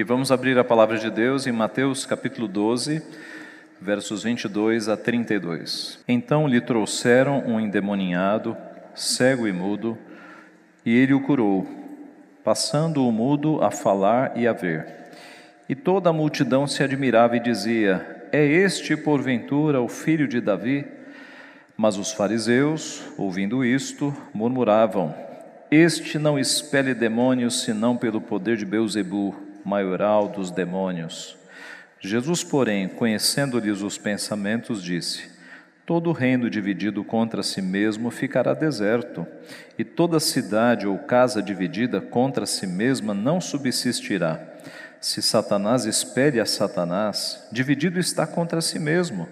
E vamos abrir a palavra de Deus em Mateus capítulo 12, versos 22 a 32. Então lhe trouxeram um endemoniado, cego e mudo, e ele o curou, passando o mudo a falar e a ver. E toda a multidão se admirava e dizia: É este, porventura, o filho de Davi? Mas os fariseus, ouvindo isto, murmuravam: Este não expele demônios senão pelo poder de Beuzebu maioral dos demônios. Jesus, porém, conhecendo-lhes os pensamentos, disse: Todo reino dividido contra si mesmo ficará deserto, e toda cidade ou casa dividida contra si mesma não subsistirá. Se Satanás espere a Satanás, dividido está contra si mesmo.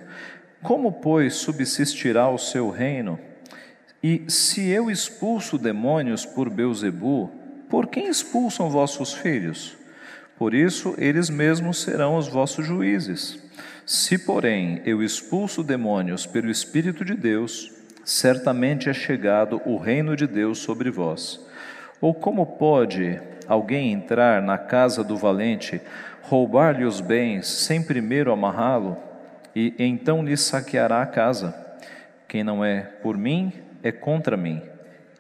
Como, pois, subsistirá o seu reino? E se eu expulso demônios por Beuzebu, por quem expulsam vossos filhos? Por isso, eles mesmos serão os vossos juízes. Se, porém, eu expulso demônios pelo Espírito de Deus, certamente é chegado o reino de Deus sobre vós. Ou como pode alguém entrar na casa do valente, roubar-lhe os bens, sem primeiro amarrá-lo, e então lhe saqueará a casa? Quem não é por mim, é contra mim,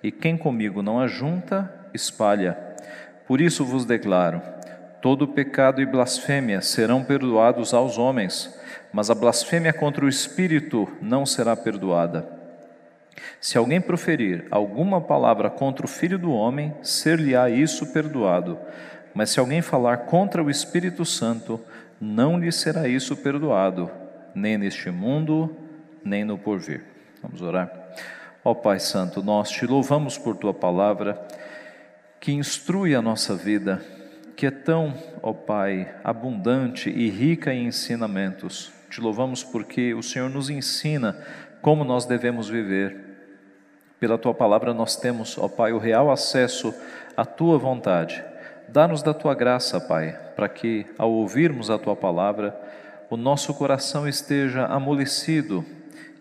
e quem comigo não ajunta, espalha. Por isso vos declaro: Todo pecado e blasfêmia serão perdoados aos homens, mas a blasfêmia contra o Espírito não será perdoada. Se alguém proferir alguma palavra contra o Filho do Homem, ser-lhe-á isso perdoado. Mas se alguém falar contra o Espírito Santo, não lhe será isso perdoado, nem neste mundo, nem no porvir. Vamos orar. Ó Pai Santo, nós te louvamos por tua palavra, que instrui a nossa vida que é tão, ó Pai, abundante e rica em ensinamentos. Te louvamos porque o Senhor nos ensina como nós devemos viver. Pela tua palavra nós temos, ó Pai, o real acesso à tua vontade. Dá-nos da tua graça, Pai, para que, ao ouvirmos a tua palavra, o nosso coração esteja amolecido,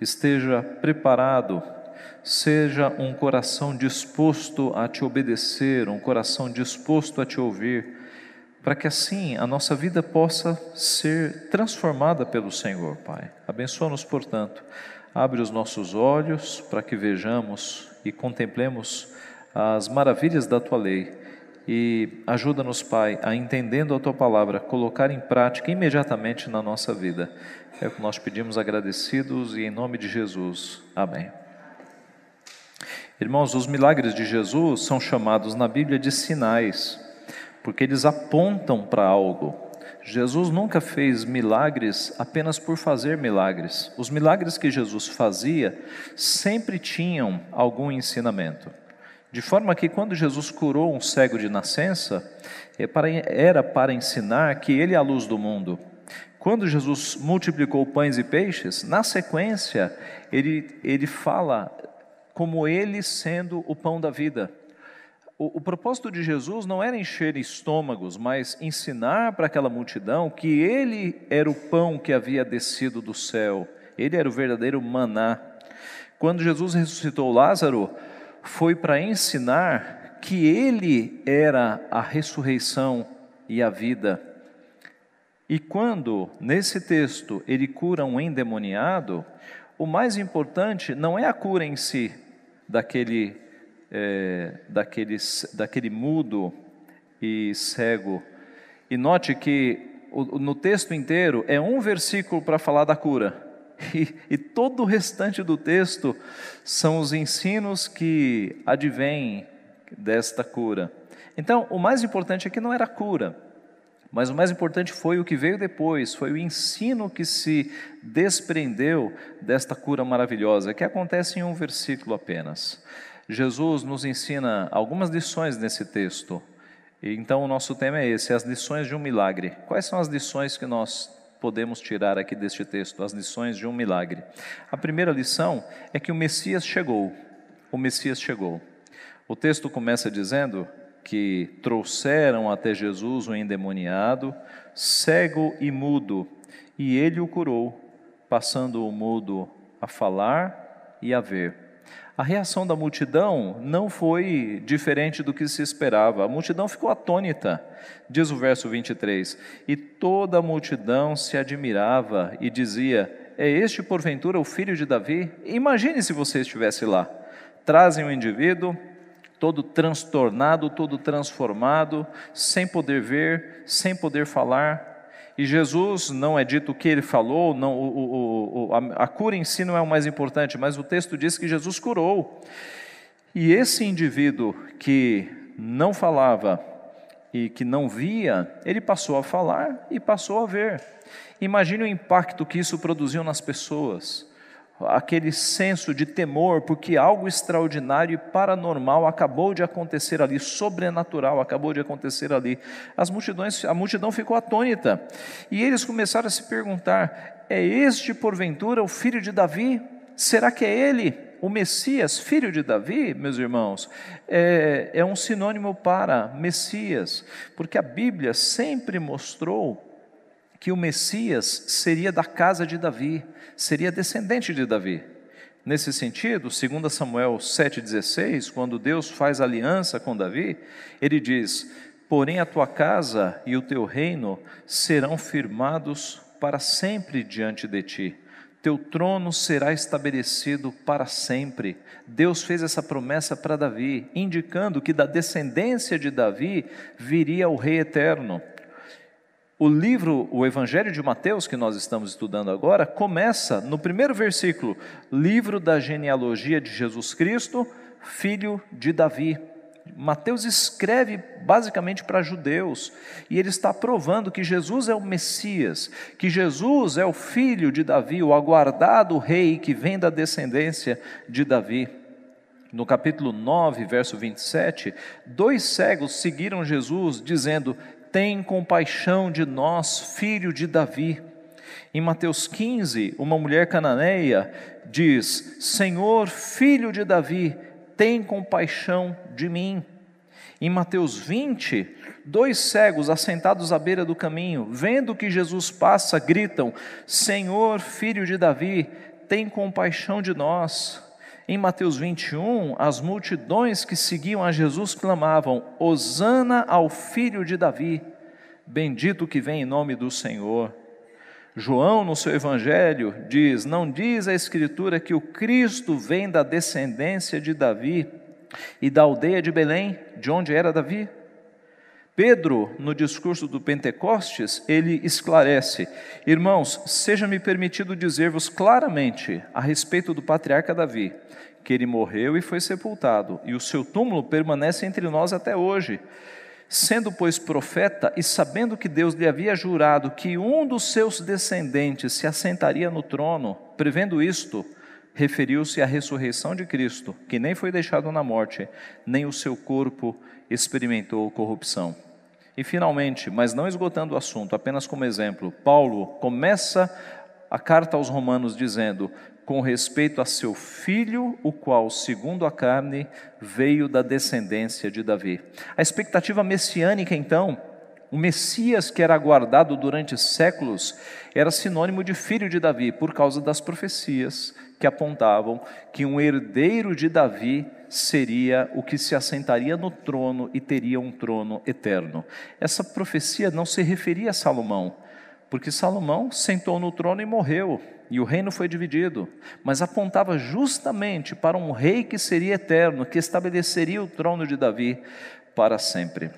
esteja preparado, seja um coração disposto a te obedecer, um coração disposto a te ouvir para que assim a nossa vida possa ser transformada pelo Senhor, Pai. Abençoa-nos, portanto. Abre os nossos olhos para que vejamos e contemplemos as maravilhas da tua lei e ajuda-nos, Pai, a entendendo a tua palavra, colocar em prática imediatamente na nossa vida. É o que nós pedimos agradecidos e em nome de Jesus. Amém. Irmãos, os milagres de Jesus são chamados na Bíblia de sinais porque eles apontam para algo. Jesus nunca fez milagres apenas por fazer milagres. Os milagres que Jesus fazia sempre tinham algum ensinamento. De forma que quando Jesus curou um cego de nascença, é era para ensinar que ele é a luz do mundo. Quando Jesus multiplicou pães e peixes, na sequência, ele, ele fala como ele sendo o pão da vida. O, o, propósito de Jesus não era encher estômagos, mas ensinar para aquela multidão que ele era o pão que havia descido do céu, ele era o verdadeiro maná. Quando Jesus ressuscitou Lázaro, foi para ensinar que ele era a ressurreição e a vida. E quando, nesse texto, ele cura um endemoniado, o mais importante não é a cura em si daquele é, daquele, daquele mudo e cego. E note que o, no texto inteiro é um versículo para falar da cura. E, e, todo o restante do texto são os ensinos que advêm desta cura. Então, o mais importante aqui não era a cura, mas o mais importante foi o que veio depois, foi o ensino que se desprendeu desta cura maravilhosa, que acontece em um versículo apenas. Jesus nos ensina algumas lições nesse texto. Então, o nosso tema é esse: as lições de um milagre. Quais são as lições que nós podemos tirar aqui deste texto? As lições de um milagre. A primeira lição é que o Messias chegou. O Messias chegou. O texto começa dizendo que trouxeram até Jesus um endemoniado, cego e mudo, e ele o curou, passando o mudo a falar e a ver. A reação da multidão não foi diferente do que se esperava. A multidão ficou atônita, diz o verso 23. E toda a multidão se admirava e dizia: É este porventura o filho de Davi? Imagine se você estivesse lá. Trazem o um indivíduo, todo transtornado, todo transformado, sem poder ver, sem poder falar, e Jesus, não é dito o que ele falou, não, o, o, a, a cura em si não é o mais importante, mas o texto diz que Jesus curou. E esse indivíduo que não falava e que não via, ele passou a falar e passou a ver. Imagine o impacto que isso produziu nas pessoas aquele senso de temor, porque algo extraordinário e paranormal acabou de acontecer ali, sobrenatural acabou de acontecer ali. As multidões, a multidão ficou atônita e eles começaram a se perguntar: é este porventura o filho de Davi? Será que é ele? O Messias, filho de Davi, meus irmãos, é, é um sinônimo para Messias, porque a Bíblia sempre mostrou que o Messias seria da casa de Davi, seria descendente de Davi. Nesse sentido, 2 Samuel 7,16, quando Deus faz aliança com Davi, ele diz: Porém a tua casa e o teu reino serão firmados para sempre diante de ti. Teu trono será estabelecido para sempre. Deus fez essa promessa para Davi, indicando que da descendência de Davi viria o Rei eterno. O livro, o Evangelho de Mateus, que nós estamos estudando agora, começa no primeiro versículo: livro da genealogia de Jesus Cristo, filho de Davi. Mateus escreve basicamente para judeus e ele está provando que Jesus é o Messias, que Jesus é o filho de Davi, o aguardado rei que vem da descendência de Davi. No capítulo 9, verso 27, dois cegos seguiram Jesus, dizendo: tem compaixão de nós, filho de Davi. Em Mateus 15, uma mulher cananeia diz: Senhor, filho de Davi, tem compaixão de mim. Em Mateus 20, dois cegos assentados à beira do caminho, vendo que Jesus passa, gritam: Senhor, filho de Davi, tem compaixão de nós. Em Mateus 21, as multidões que seguiam a Jesus clamavam: Hosana ao filho de Davi, bendito que vem em nome do Senhor. João, no seu evangelho, diz: Não diz a Escritura que o Cristo vem da descendência de Davi e da aldeia de Belém, de onde era Davi? Pedro, no discurso do Pentecostes, ele esclarece: Irmãos, seja-me permitido dizer-vos claramente a respeito do patriarca Davi, que ele morreu e foi sepultado, e o seu túmulo permanece entre nós até hoje. Sendo, pois, profeta e sabendo que Deus lhe havia jurado que um dos seus descendentes se assentaria no trono, prevendo isto, referiu-se à ressurreição de Cristo, que nem foi deixado na morte, nem o seu corpo experimentou corrupção. E finalmente, mas não esgotando o assunto, apenas como exemplo, Paulo começa a carta aos Romanos dizendo: com respeito a seu filho, o qual, segundo a carne, veio da descendência de Davi. A expectativa messiânica, então, o Messias que era aguardado durante séculos, era sinônimo de filho de Davi, por causa das profecias que apontavam que um herdeiro de Davi seria o que se assentaria no trono e teria um trono eterno. Essa profecia não se referia a Salomão, porque Salomão sentou no trono e morreu, e o reino foi dividido, mas apontava justamente para um rei que seria eterno, que estabeleceria o trono de Davi para sempre.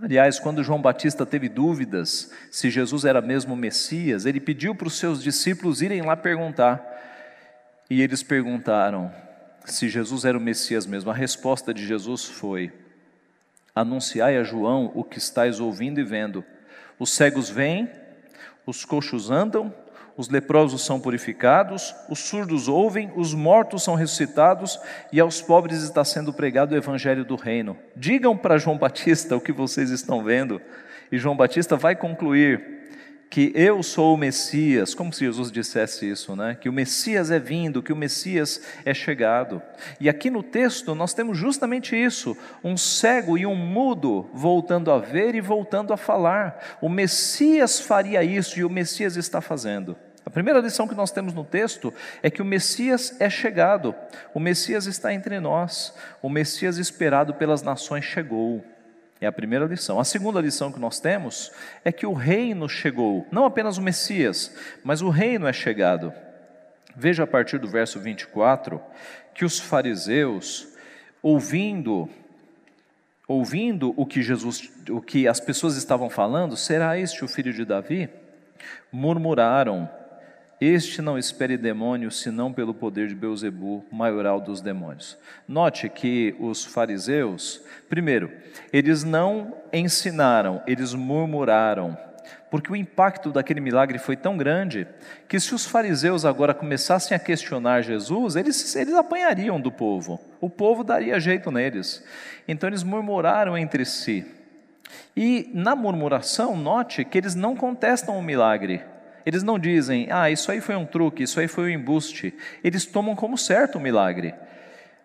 Aliás, quando João Batista teve dúvidas se Jesus era mesmo o Messias, ele pediu para os seus discípulos irem lá perguntar. E eles perguntaram se Jesus era o Messias mesmo. A resposta de Jesus foi: Anunciai a João o que estáis ouvindo e vendo. Os cegos vêm, os coxos andam, os leprosos são purificados, os surdos ouvem, os mortos são ressuscitados e aos pobres está sendo pregado o evangelho do reino. Digam para João Batista o que vocês estão vendo. E João Batista vai concluir: que eu sou o Messias, como se Jesus dissesse isso, né? Que o Messias é vindo, que o Messias é chegado. E aqui no texto nós temos justamente isso: um cego e um mudo voltando a ver e voltando a falar. O Messias faria isso e o Messias está fazendo. A primeira lição que nós temos no texto é que o Messias é chegado, o Messias está entre nós, o Messias esperado pelas nações chegou. É a primeira lição. A segunda lição que nós temos é que o reino chegou, não apenas o Messias, mas o reino é chegado. Veja a partir do verso 24 que os fariseus, ouvindo ouvindo o que Jesus, o que as pessoas estavam falando, será este o filho de Davi? Murmuraram: Este não espere demônios, senão pelo poder de Beuzebu, maioral dos demônios. Note que os fariseus, primeiro, eles não ensinaram, eles murmuraram porque o impacto daquele milagre foi tão grande que se os fariseus agora começassem a questionar Jesus, eles, eles apanhariam do povo, o povo daria jeito neles. Então eles murmuraram entre si. E na murmuração, note que eles não contestam o milagre. Eles não dizem, ah, isso aí foi um truque, isso aí foi um embuste. Eles tomam como certo o milagre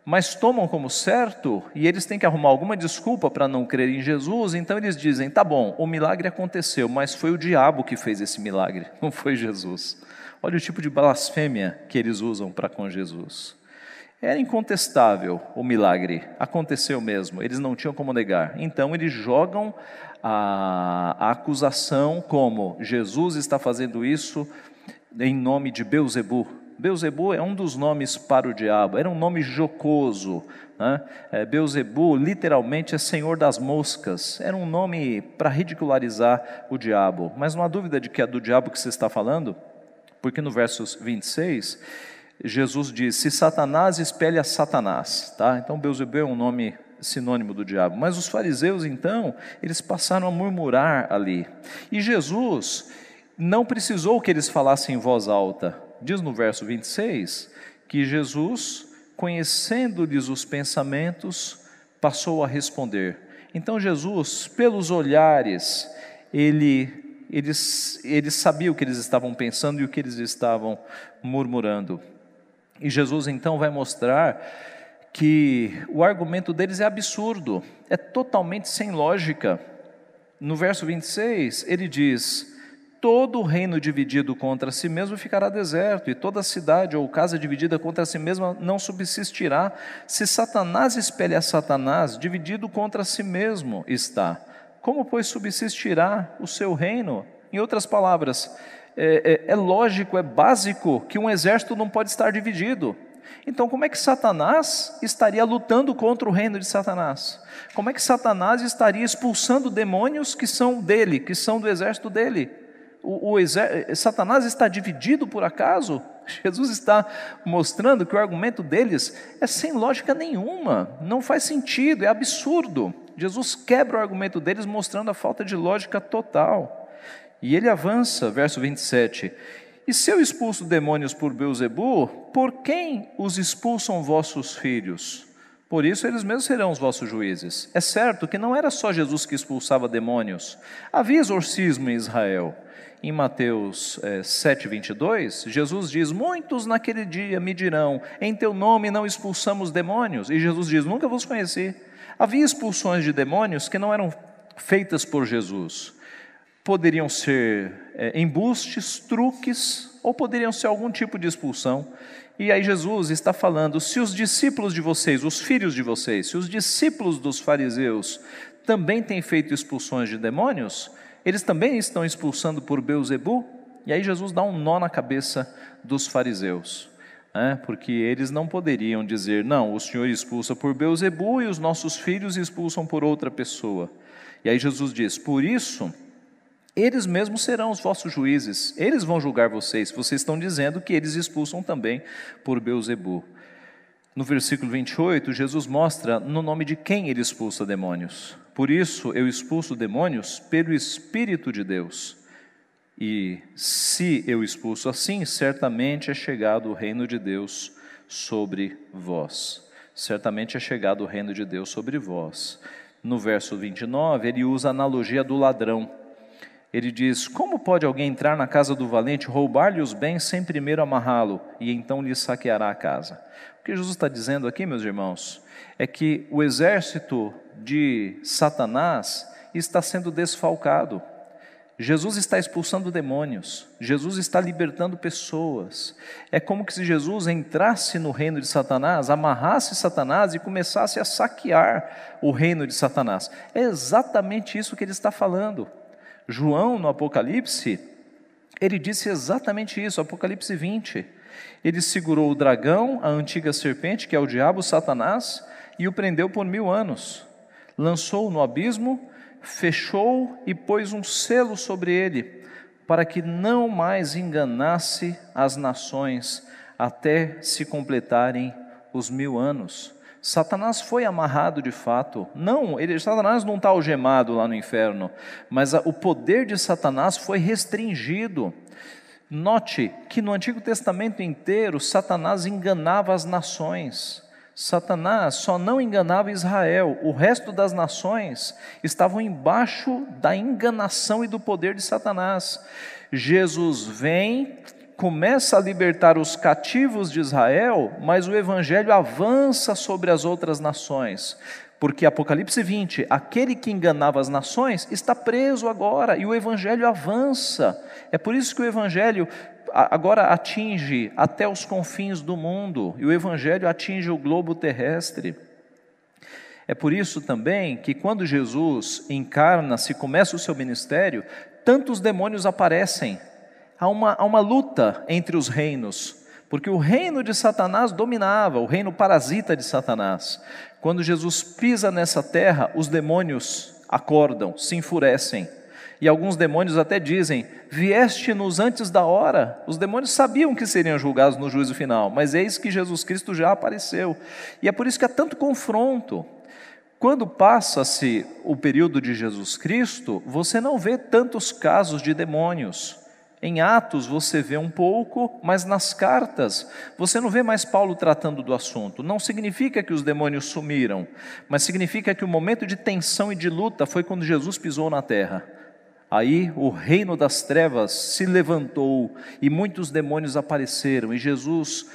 mas tomam como certo e eles têm que arrumar alguma desculpa para não crer em Jesus, então eles dizem: tá bom, o milagre aconteceu, mas foi o diabo que fez esse milagre, não foi Jesus. Olha o tipo de blasfêmia que eles usam para com Jesus. Era incontestável o milagre, aconteceu mesmo, eles não tinham como negar. Então eles jogam a, a acusação como Jesus está fazendo isso em nome de Beuzebu, Beuzebu é um dos nomes para o diabo, era um nome jocoso. Né? É, Beuzebu literalmente é senhor das moscas, era um nome para ridicularizar o diabo. Mas não há dúvida de que é do diabo que você está falando, porque no verso 26, Jesus diz: Se Satanás espelha Satanás. Tá? Então Beuzebu é um nome sinônimo do diabo. Mas os fariseus, então, eles passaram a murmurar ali. E Jesus não precisou que eles falassem em voz alta diz no verso 26 que Jesus, conhecendo-lhes os pensamentos, passou a responder. Então Jesus, pelos olhares, ele, eles, ele sabia o que eles estavam pensando e o que eles estavam murmurando. E Jesus então vai mostrar que o argumento deles é absurdo, é totalmente sem lógica. No verso 26, ele diz: todo reino dividido contra si mesmo ficará deserto, e toda cidade ou casa dividida contra si mesma não subsistirá. Se Satanás espelha Satanás, dividido contra si mesmo está. Como, pois, subsistirá o seu reino? Em outras palavras, é, é, é lógico, é básico que um exército não pode estar dividido. Então, como é que Satanás estaria lutando contra o reino de Satanás? Como é que Satanás estaria expulsando demônios que são dele, que são do exército dele? o, o. Satanás está dividido por acaso? Jesus está mostrando que o argumento deles é sem lógica nenhuma, não faz sentido, é absurdo. Jesus quebra o argumento deles, mostrando a falta de lógica total. E ele avança, verso 27. E se eu expulso demônios por Beuzebu, por quem os expulsam vossos filhos? Por isso eles mesmos serão os vossos juízes. É certo que não era só Jesus que expulsava demônios, havia exorcismo em Israel. Em Mateus é, 7, 22, Jesus diz: Muitos naquele dia me dirão, em teu nome não expulsamos demônios. E Jesus diz: Nunca vos conheci. Havia expulsões de demônios que não eram feitas por Jesus. Poderiam ser é, embustes, truques, ou poderiam ser algum tipo de expulsão. E aí Jesus está falando: se os discípulos de vocês, os filhos de vocês, se os discípulos dos fariseus também têm feito expulsões de demônios, eles também estão expulsando por Beuzebu? E aí Jesus dá um nó na cabeça dos fariseus, né? porque eles não poderiam dizer, não, o Senhor expulsa por Beuzebu e os nossos filhos expulsam por outra pessoa. E aí Jesus diz, por isso, eles mesmos serão os vossos juízes, eles vão julgar vocês, vocês estão dizendo que eles expulsam também por Beuzebu. No versículo 28, Jesus mostra no nome de quem ele expulsa demônios. Por isso eu expulso demônios pelo Espírito de Deus. E se eu expulso assim, certamente é chegado o reino de Deus sobre vós. Certamente é chegado o reino de Deus sobre vós. No verso 29, ele usa a analogia do ladrão. Ele diz: Como pode alguém entrar na casa do valente, roubar-lhe os bens sem primeiro amarrá-lo, e então lhe saqueará a casa? O que Jesus está dizendo aqui, meus irmãos, é que o exército de Satanás está sendo desfalcado. Jesus está expulsando demônios, Jesus está libertando pessoas. É como que se Jesus entrasse no reino de Satanás, amarrasse Satanás e começasse a saquear o reino de Satanás. É exatamente isso que ele está falando. João, no Apocalipse, ele disse exatamente isso, Apocalipse 20. Ele segurou o dragão, a antiga serpente, que é o diabo, Satanás, e o prendeu por mil anos. Lançou-o no abismo fechou e pôs um selo sobre ele, para que não mais enganasse as nações até se completarem os mil anos. Satanás foi amarrado de fato. Não, ele, Satanás não está algemado lá no inferno, mas a, o poder de Satanás foi restringido. Note que no Antigo Testamento inteiro, Satanás enganava as nações. Satanás só não enganava Israel, o resto das nações estavam embaixo da enganação e do poder de Satanás. Jesus vem, começa a libertar os cativos de Israel, mas o evangelho avança sobre as outras nações. Porque Apocalipse 20, aquele que enganava as nações está preso agora e o evangelho avança. É por isso que o evangelho agora atinge até os confins do mundo e o Evangelho atinge o globo terrestre. É por isso também que quando Jesus encarna-se, começa o seu ministério, tantos demônios aparecem. Há uma, há uma luta entre os reinos, porque o reino de Satanás dominava, o reino parasita de Satanás. Quando Jesus pisa nessa terra, os demônios acordam, se enfurecem e alguns demônios até dizem: Vieste-nos antes da hora. Os demônios sabiam que seriam julgados no juízo final, mas eis que Jesus Cristo já apareceu. E é por isso que há tanto confronto. Quando passa-se o período de Jesus Cristo, você não vê tantos casos de demônios. Em Atos você vê um pouco, mas nas cartas você não vê mais Paulo tratando do assunto. Não significa que os demônios sumiram, mas significa que o momento de tensão e de luta foi quando Jesus pisou na terra. Aí o reino das trevas se levantou e muitos demônios apareceram, e Jesus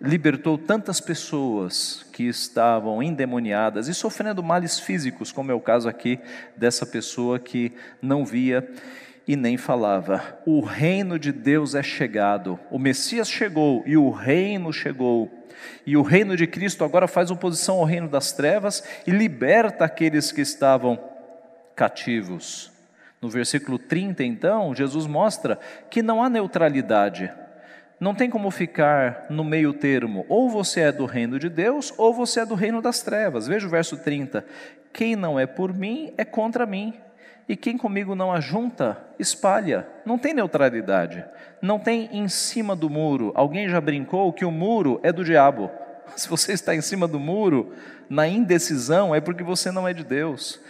libertou tantas pessoas que estavam endemoniadas e sofrendo males físicos, como é o caso aqui dessa pessoa que não via e nem falava. O reino de Deus é chegado, o Messias chegou e o reino chegou. E o reino de Cristo agora faz oposição ao reino das trevas e liberta aqueles que estavam cativos. No versículo 30, então, Jesus mostra que não há neutralidade. Não tem como ficar no meio termo. Ou você é do reino de Deus, ou você é do reino das trevas. Veja o verso 30. Quem não é por mim é contra mim. E quem comigo não ajunta, espalha. Não tem neutralidade. Não tem em cima do muro. Alguém já brincou que o muro é do diabo. Se você está em cima do muro, na indecisão, é porque você não é de Deus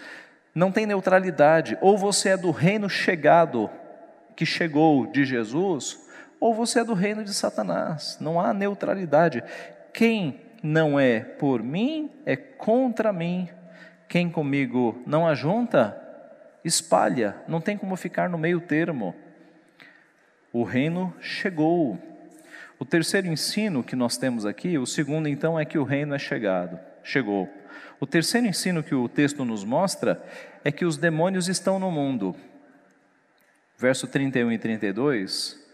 não tem neutralidade. Ou você é do reino chegado, que chegou de Jesus, ou você é do reino de Satanás. Não há neutralidade. Quem não é por mim é contra mim. Quem comigo não ajunta, espalha. Não tem como ficar no meio termo. O reino chegou. O terceiro ensino que nós temos aqui, o segundo então é que o reino é chegado, chegou. O terceiro ensino que o texto nos mostra é que os demônios estão no mundo. Verso 31 e 32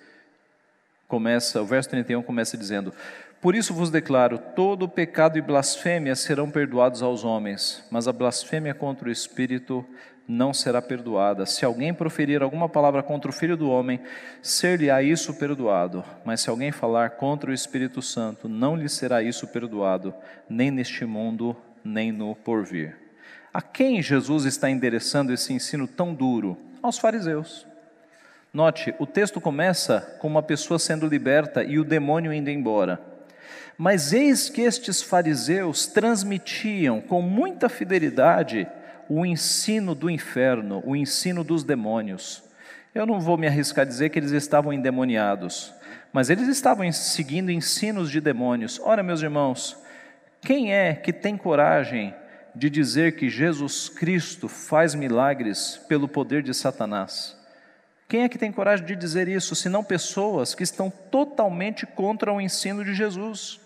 começa, o verso 31 começa dizendo: Por isso vos declaro, todo pecado e blasfêmia serão perdoados aos homens, mas a blasfêmia contra o espírito não será perdoada. Se alguém proferir alguma palavra contra o Filho do homem, ser-lhe-á isso perdoado. Mas se alguém falar contra o Espírito Santo, não lhe será isso perdoado, nem neste mundo, nem no porvir. A quem Jesus está endereçando esse ensino tão duro? Aos fariseus. Note, o texto começa com uma pessoa sendo liberta e o demônio indo embora. Mas eis que estes fariseus transmitiam com muita fidelidade o ensino do inferno, o ensino dos demônios. Eu não vou me arriscar a dizer que eles estavam endemoniados, mas eles estavam seguindo ensinos de demônios. Ora, meus irmãos, quem é que tem coragem de dizer que Jesus Cristo faz milagres pelo poder de Satanás? Quem é que tem coragem de dizer isso, senão pessoas que estão totalmente contra o ensino de Jesus?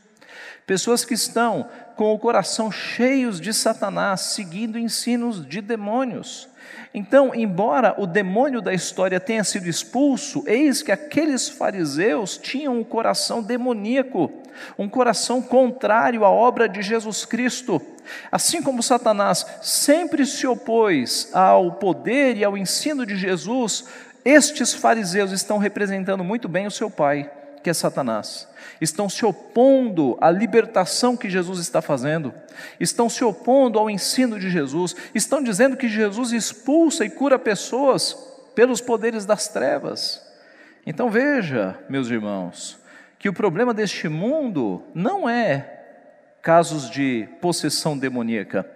Pessoas que estão com o coração cheios de Satanás, seguindo ensinos de demônios. Então, embora o demônio da história tenha sido expulso, eis que aqueles fariseus tinham um coração demoníaco, um coração contrário à obra de Jesus Cristo. Assim como Satanás sempre se opôs ao poder e ao ensino de Jesus, estes fariseus estão representando muito bem o seu pai, que é Satanás estão se opondo à libertação que Jesus está fazendo, estão se opondo ao ensino de Jesus, estão dizendo que Jesus expulsa e cura pessoas pelos poderes das trevas. Então veja, meus irmãos, que o problema deste mundo não é casos de possessão demoníaca.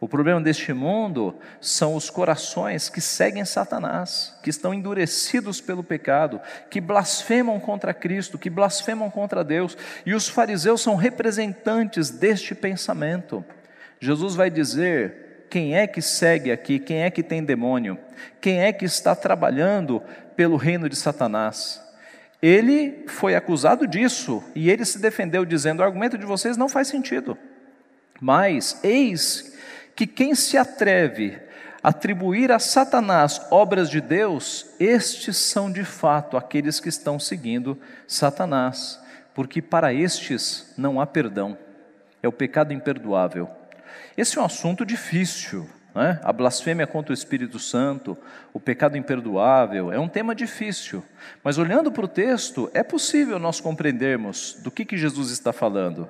O problema deste mundo são os corações que seguem Satanás, que estão endurecidos pelo pecado, que blasfemam contra Cristo, que blasfemam contra Deus, e os fariseus são representantes deste pensamento. Jesus vai dizer quem é que segue aqui, quem é que tem demônio, quem é que está trabalhando pelo reino de Satanás. Ele foi acusado disso e ele se defendeu dizendo: o argumento de vocês não faz sentido. Mas eis que quem se atreve a atribuir a Satanás obras de Deus, estes são de fato aqueles que estão seguindo Satanás, porque para estes não há perdão, é o pecado imperdoável. Esse é um assunto difícil, né? a blasfêmia contra o Espírito Santo, o pecado imperdoável, é um tema difícil, mas olhando para o texto, é possível nós compreendermos do que, que Jesus está falando.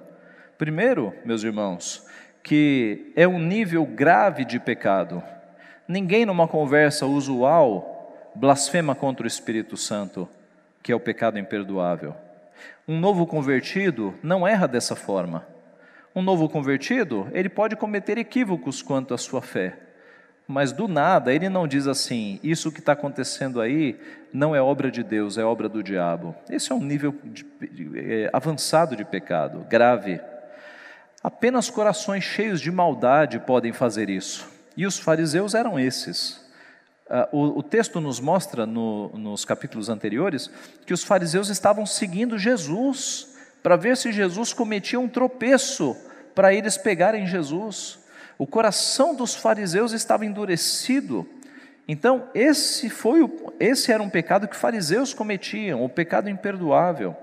Primeiro, meus irmãos, que é um nível grave de pecado. Ninguém numa conversa usual blasfema contra o Espírito Santo, que é o pecado imperdoável. Um novo convertido não erra dessa forma. Um novo convertido, ele pode cometer equívocos quanto à sua fé, mas do nada ele não diz assim: isso que está acontecendo aí não é obra de Deus, é obra do diabo. Esse é um nível de, é, avançado de pecado, grave. Apenas corações cheios de maldade podem fazer isso. E os fariseus eram esses. Uh, o, o, texto nos mostra, no, nos capítulos anteriores, que os fariseus estavam seguindo Jesus, para ver se Jesus cometia um tropeço, para eles pegarem Jesus. O coração dos fariseus estava endurecido. Então, esse, foi o, esse era um pecado que fariseus cometiam, o pecado imperdoável.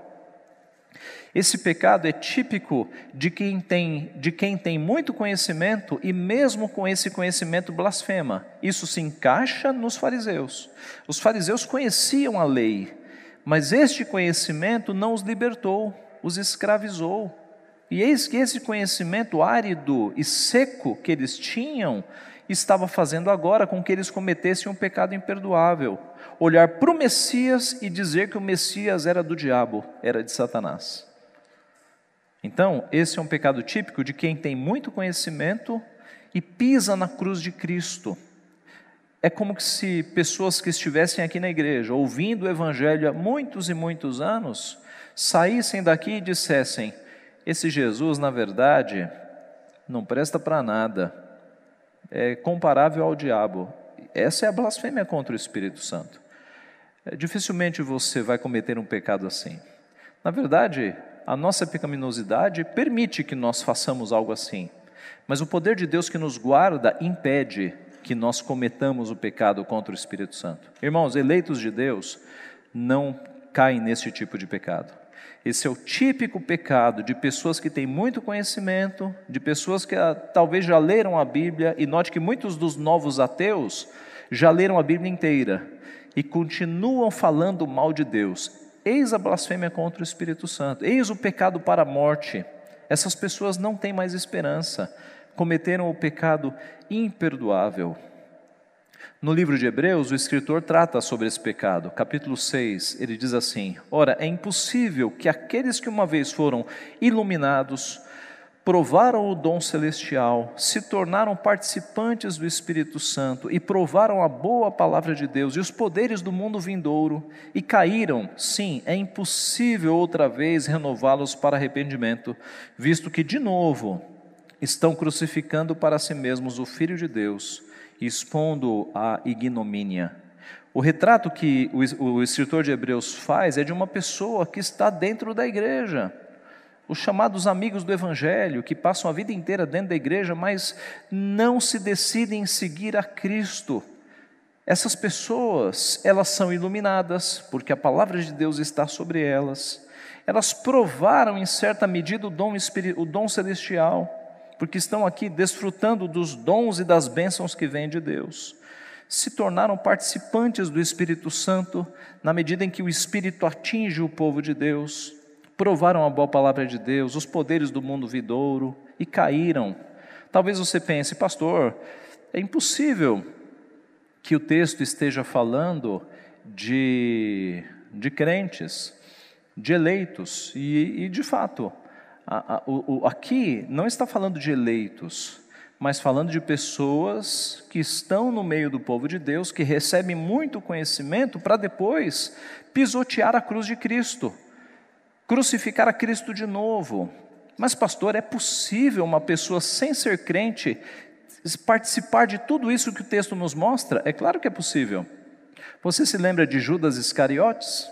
Esse pecado é típico de quem tem, de quem tem muito conhecimento e mesmo com esse conhecimento blasfema. Isso se encaixa nos fariseus. Os fariseus conheciam a lei, mas este conhecimento não os libertou, os escravizou. E eis que esse conhecimento árido e seco que eles tinham estava fazendo agora com que eles cometessem um pecado imperdoável. Olhar para o Messias e dizer que o Messias era do diabo, era de Satanás. Então, esse é um pecado típico de quem tem muito conhecimento e pisa na cruz de Cristo. É como se pessoas que estivessem aqui na igreja, ouvindo o Evangelho há muitos e muitos anos, saíssem daqui e dissessem: Esse Jesus, na verdade, não presta para nada, é comparável ao diabo. Essa é a blasfêmia contra o Espírito Santo. É, dificilmente você vai cometer um pecado assim. Na verdade, a nossa pecaminosidade permite que nós façamos algo assim, mas o poder de Deus que nos guarda impede que nós cometamos o pecado contra o Espírito Santo. Irmãos, eleitos de Deus não caem nesse tipo de pecado. Esse é o típico pecado de pessoas que têm muito conhecimento, de pessoas que ah, talvez já leram a Bíblia, e note que muitos dos novos ateus já leram a Bíblia inteira e continuam falando mal de Deus. Eis a blasfêmia contra o Espírito Santo, eis o pecado para a morte. Essas pessoas não têm mais esperança, cometeram o pecado imperdoável. No livro de Hebreus, o escritor trata sobre esse pecado. Capítulo 6, ele diz assim: Ora, é impossível que aqueles que uma vez foram iluminados, provaram o dom celestial, se tornaram participantes do Espírito Santo e provaram a boa palavra de Deus e os poderes do mundo vindouro e caíram, sim, é impossível outra vez renová-los para arrependimento, visto que de novo estão crucificando para si mesmos o Filho de Deus, expondo a ignomínia. O retrato que o escritor de Hebreus faz é de uma pessoa que está dentro da igreja os chamados amigos do Evangelho, que passam a vida inteira dentro da igreja, mas não se decidem em seguir a Cristo. Essas pessoas, elas são iluminadas, porque a palavra de Deus está sobre elas. Elas provaram em certa medida o dom, o dom celestial, porque estão aqui desfrutando dos dons e das bênçãos que vêm de Deus. Se tornaram participantes do Espírito Santo, na medida em que o Espírito atinge o povo de Deus, provaram a boa palavra de Deus, os poderes do mundo vidouro e caíram. Talvez você pense, pastor, é impossível que o texto esteja falando de, de crentes, de eleitos, e, e de fato, a, a, o, aqui não está falando de eleitos, mas falando de pessoas que estão no meio do povo de Deus, que recebem muito conhecimento para depois pisotear a cruz de Cristo crucificar a Cristo de novo. Mas, pastor, é possível uma pessoa sem ser crente participar de tudo isso que o texto nos mostra? É claro que é possível. Você se lembra de Judas Iscariotes?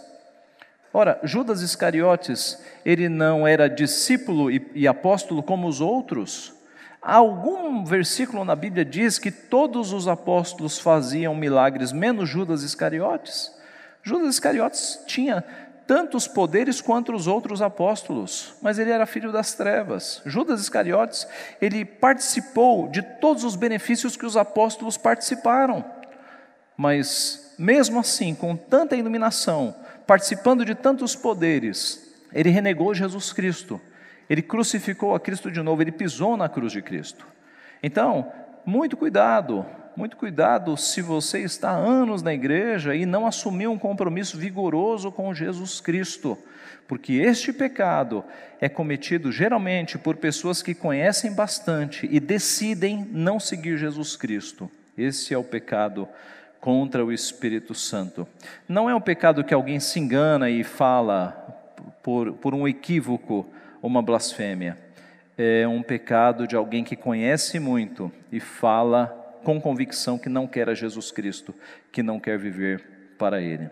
Ora, Judas Iscariotes, ele não era discípulo e, e apóstolo como os outros? Algum versículo na Bíblia diz que todos os apóstolos faziam milagres, menos Judas Iscariotes? Judas Iscariotes tinha tantos poderes quanto os outros apóstolos, mas ele era filho das trevas. Judas Iscariotes, ele participou de todos os benefícios que os apóstolos participaram, mas mesmo assim, com tanta iluminação, participando de tantos poderes, ele renegou Jesus Cristo, ele crucificou a Cristo de novo, ele pisou na cruz de Cristo. Então, muito cuidado, muito cuidado se você está há anos na igreja e não assumiu um compromisso vigoroso com Jesus Cristo, porque este pecado é cometido geralmente por pessoas que conhecem bastante e decidem não seguir Jesus Cristo. Esse é o pecado contra o Espírito Santo. Não é um pecado que alguém se engana e fala por, por um equívoco, uma blasfêmia. É um pecado de alguém que conhece muito e fala com convicção que não quer a Jesus Cristo, que não quer viver para Ele.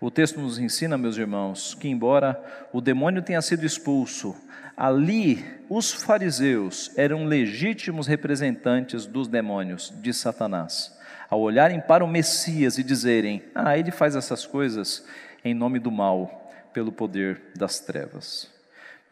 O texto nos ensina, meus irmãos, que embora o demônio tenha sido expulso, ali os fariseus eram legítimos representantes dos demônios, de Satanás. Ao olharem para o Messias e dizerem: Ah, ele faz essas coisas em nome do mal, pelo poder das trevas.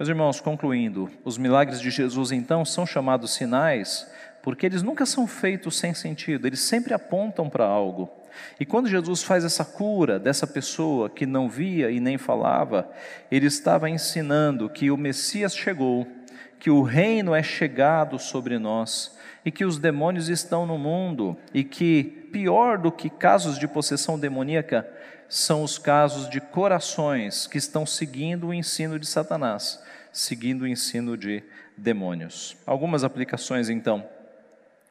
Meus irmãos, concluindo, os milagres de Jesus então são chamados sinais porque eles nunca são feitos sem sentido, eles sempre apontam para algo. E quando Jesus faz essa cura dessa pessoa que não via e nem falava, ele estava ensinando que o Messias chegou, que o reino é chegado sobre nós e que os demônios estão no mundo e que pior do que casos de possessão demoníaca são os casos de corações que estão seguindo o ensino de Satanás, seguindo o ensino de demônios. Algumas aplicações então.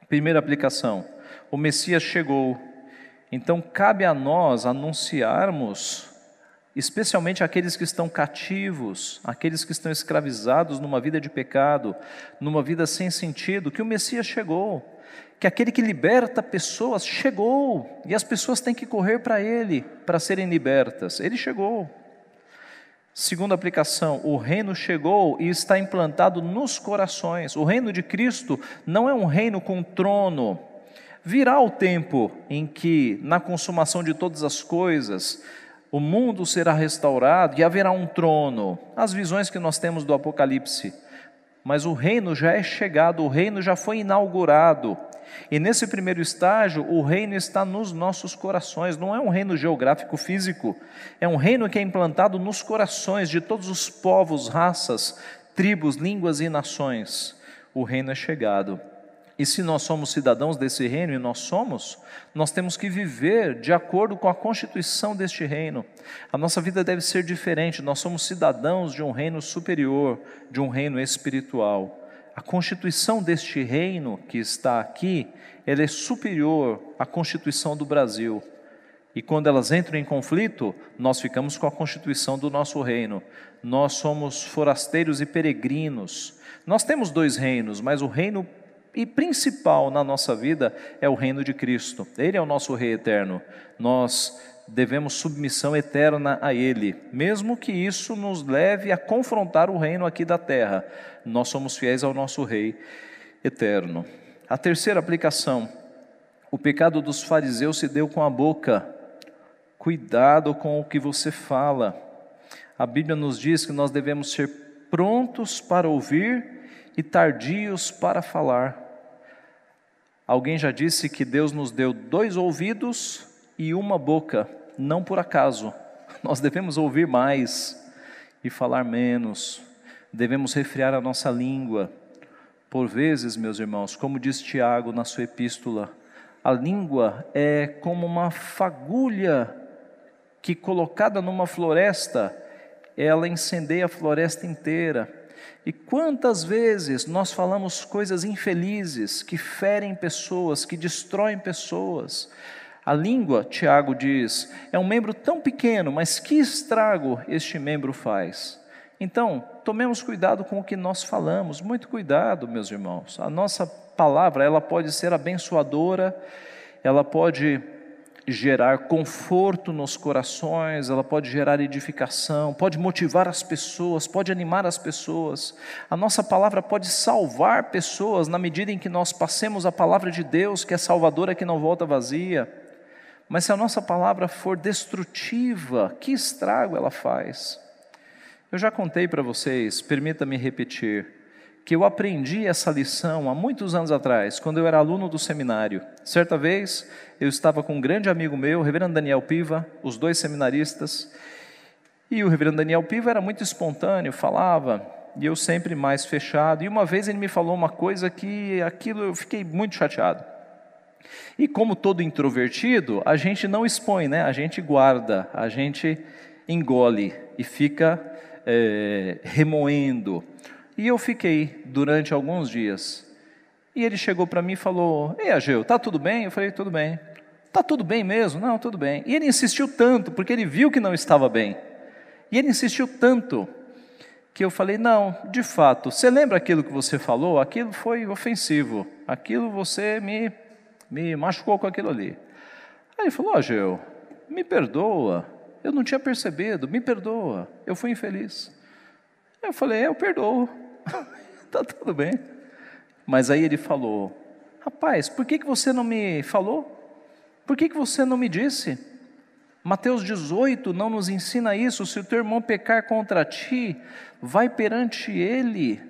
Primeira aplicação: o Messias chegou, então cabe a nós anunciarmos, especialmente aqueles que estão cativos, aqueles que estão escravizados numa vida de pecado, numa vida sem sentido, que o Messias chegou, que aquele que liberta pessoas chegou, e as pessoas têm que correr para Ele para serem libertas. Ele chegou. Segunda aplicação, o reino chegou e está implantado nos corações. O reino de Cristo não é um reino com trono. Virá o tempo em que, na consumação de todas as coisas, o mundo será restaurado e haverá um trono. As visões que nós temos do Apocalipse. Mas o reino já é chegado, o reino já foi inaugurado. E nesse primeiro estágio, o reino está nos nossos corações, não é um reino geográfico físico, é um reino que é implantado nos corações de todos os povos, raças, tribos, línguas e nações. O reino é chegado. E se nós somos cidadãos desse reino, e nós somos, nós temos que viver de acordo com a constituição deste reino. A nossa vida deve ser diferente, nós somos cidadãos de um reino superior, de um reino espiritual a constituição deste reino que está aqui, ela é superior à constituição do Brasil. E quando elas entram em conflito, nós ficamos com a constituição do nosso reino. Nós somos forasteiros e peregrinos. Nós temos dois reinos, mas o reino e principal na nossa vida é o reino de Cristo. Ele é o nosso rei eterno. Nós devemos submissão eterna a Ele, mesmo que isso nos leve a confrontar o reino aqui da terra. Nós somos fiéis ao nosso Rei eterno. A terceira aplicação: o pecado dos fariseus se deu com a boca. Cuidado com o que você fala. A Bíblia nos diz que nós devemos ser prontos para ouvir e tardios para falar. Alguém já disse que Deus nos deu dois ouvidos e uma boca, não por acaso. Nós devemos ouvir mais e falar menos. Devemos refriar a nossa língua. Por vezes, meus irmãos, como diz Tiago na sua epístola, a língua é como uma fagulha que, colocada numa floresta, ela incendeia a floresta inteira. E quantas vezes nós falamos coisas infelizes que ferem pessoas, que destroem pessoas. A língua, Tiago diz, é um membro tão pequeno, mas que estrago este membro faz? Então, tomemos cuidado com o que nós falamos, muito cuidado, meus irmãos. A nossa palavra, ela pode ser abençoadora, ela pode gerar conforto nos corações, ela pode gerar edificação, pode motivar as pessoas, pode animar as pessoas. A nossa palavra pode salvar pessoas na medida em que nós passemos a palavra de Deus, que é salvadora, que não volta vazia. Mas se a nossa palavra for destrutiva, que estrago ela faz? Eu já contei para vocês, permita-me repetir, que eu aprendi essa lição há muitos anos atrás, quando eu era aluno do seminário. Certa vez, eu estava com um grande amigo meu, o reverendo Daniel Piva, os dois seminaristas, e o reverendo Daniel Piva era muito espontâneo, falava, e eu sempre mais fechado. E uma vez ele me falou uma coisa que aquilo eu fiquei muito chateado. E como todo introvertido, a gente não expõe, né? A gente guarda, a gente engole e fica é, remoendo. E eu fiquei durante alguns dias. E ele chegou para mim e falou: Ei, Ageu, tá tudo bem? Eu falei: Tudo bem. Tá tudo bem mesmo? Não, tudo bem. E ele insistiu tanto, porque ele viu que não estava bem. E ele insistiu tanto que eu falei: Não, de fato, você lembra aquilo que você falou? Aquilo foi ofensivo. Aquilo você me me machucou com aquilo ali. Aí ele falou: Ó, oh, Geu, me perdoa, eu não tinha percebido, me perdoa, eu fui infeliz. Eu falei: Eu perdoo, tá tudo bem. Mas aí ele falou: Rapaz, por que, que você não me falou? Por que, que você não me disse? Mateus 18 não nos ensina isso. Se o teu irmão pecar contra ti, vai perante ele.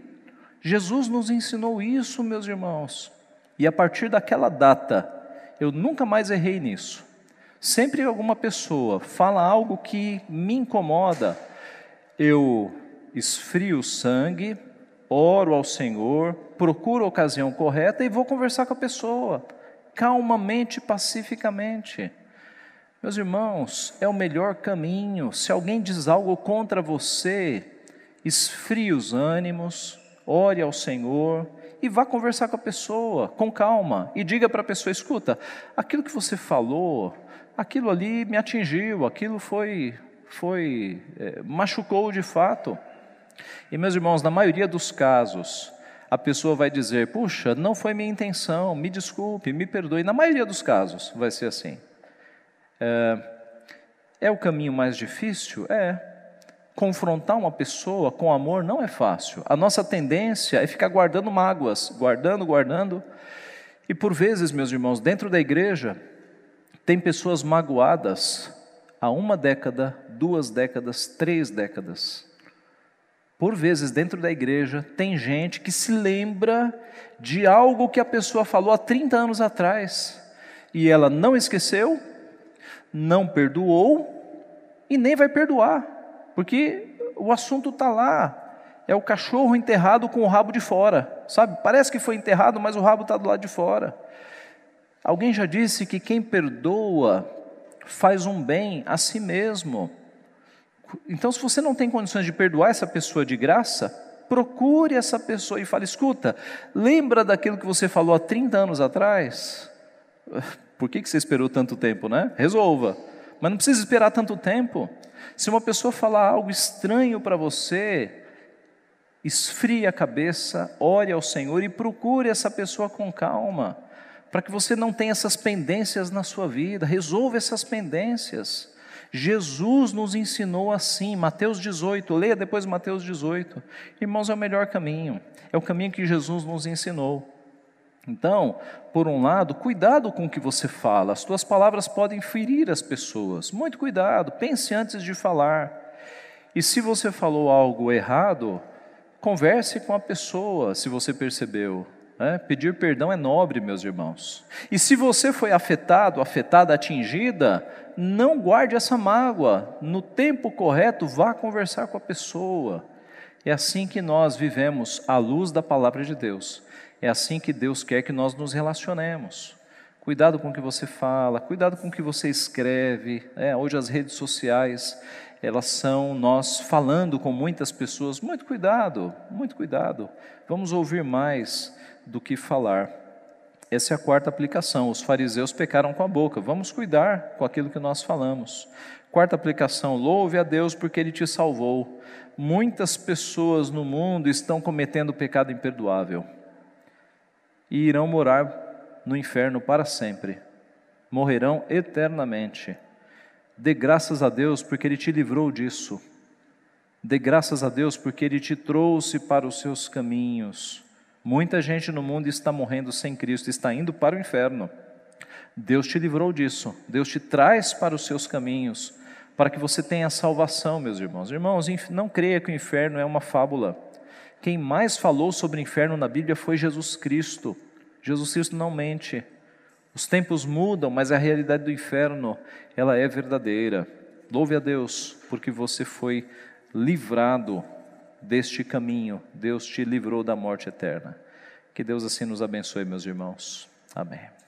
Jesus nos ensinou isso, meus irmãos. E a partir daquela data, eu nunca mais errei nisso. Sempre alguma pessoa fala algo que me incomoda, eu esfrio o sangue, oro ao Senhor, procuro a ocasião correta e vou conversar com a pessoa, calmamente, pacificamente. Meus irmãos, é o melhor caminho. Se alguém diz algo contra você, esfrie os ânimos, ore ao Senhor, e vá conversar com a pessoa, com calma, e diga para a pessoa: escuta, aquilo que você falou, aquilo ali me atingiu, aquilo foi, foi é, machucou de fato. E meus irmãos, na maioria dos casos, a pessoa vai dizer: puxa, não foi minha intenção, me desculpe, me perdoe. Na maioria dos casos vai ser assim. É, é o caminho mais difícil? É confrontar uma pessoa com amor não é fácil. A nossa tendência é ficar guardando mágoas, guardando, guardando. E por vezes, meus irmãos, dentro da igreja, tem pessoas magoadas há uma década, duas décadas, três décadas. Por vezes, dentro da igreja, tem gente que se lembra de algo que a pessoa falou há 30 anos atrás, e ela não esqueceu, não perdoou e nem vai perdoar porque o assunto está lá. É o cachorro enterrado com o rabo de fora, sabe? Parece que foi enterrado, mas o rabo está do lado de fora. Alguém já disse que quem perdoa faz um bem a si mesmo. Então, se você não tem condições de perdoar essa pessoa de graça, procure essa pessoa e fale: escuta, lembra daquilo que você falou há 30 anos atrás? Por que, que você esperou tanto tempo, né? Resolva. Mas não precisa esperar tanto tempo. Se uma pessoa falar algo estranho para você, esfrie a cabeça, ore ao Senhor e procure essa pessoa com calma. para que você não tenha essas pendências na sua vida. Resolva essas pendências. Jesus nos ensinou assim, Mateus 18, leia depois Mateus 18. Irmãos, é o melhor caminho, é o caminho que Jesus nos ensinou. Então, por um lado, cuidado com o que você fala, as tuas palavras podem ferir as pessoas, muito cuidado, pense antes de falar. E se você falou algo errado, converse com a pessoa, se você percebeu. É, pedir perdão é nobre, meus irmãos. E se você foi afetado, afetada, atingida, não guarde essa mágoa. No tempo correto, vá conversar com a pessoa. É assim que nós vivemos à luz da palavra de Deus. É assim que Deus quer que nós nos relacionemos. Cuidado com o que você fala, cuidado com o que você escreve. É, hoje as redes sociais, elas são nós falando com muitas pessoas. Muito cuidado, muito cuidado. Vamos ouvir mais do que falar. Essa é a quarta aplicação. Os fariseus pecaram com a boca. Vamos cuidar com aquilo que nós falamos. Quarta aplicação: louve a Deus porque Ele te salvou. Muitas pessoas no mundo estão cometendo pecado imperdoável e irão morar no inferno para sempre. Morrerão eternamente. Dê graças a Deus porque Ele te livrou disso. Dê graças a Deus porque Ele te trouxe para os seus caminhos. Muita gente no mundo está morrendo sem Cristo, está indo para o inferno. Deus te livrou disso, Deus te traz para os seus caminhos, para que você tenha salvação, meus irmãos. Irmãos, não creia que o inferno é uma fábula. Quem mais falou sobre o inferno na Bíblia foi Jesus Cristo. Jesus Cristo não mente. Os tempos mudam, mas a realidade do inferno, ela é verdadeira. Louve a Deus, porque você foi livrado deste caminho, Deus te livrou da morte eterna. Que Deus assim nos abençoe, meus irmãos. Amém.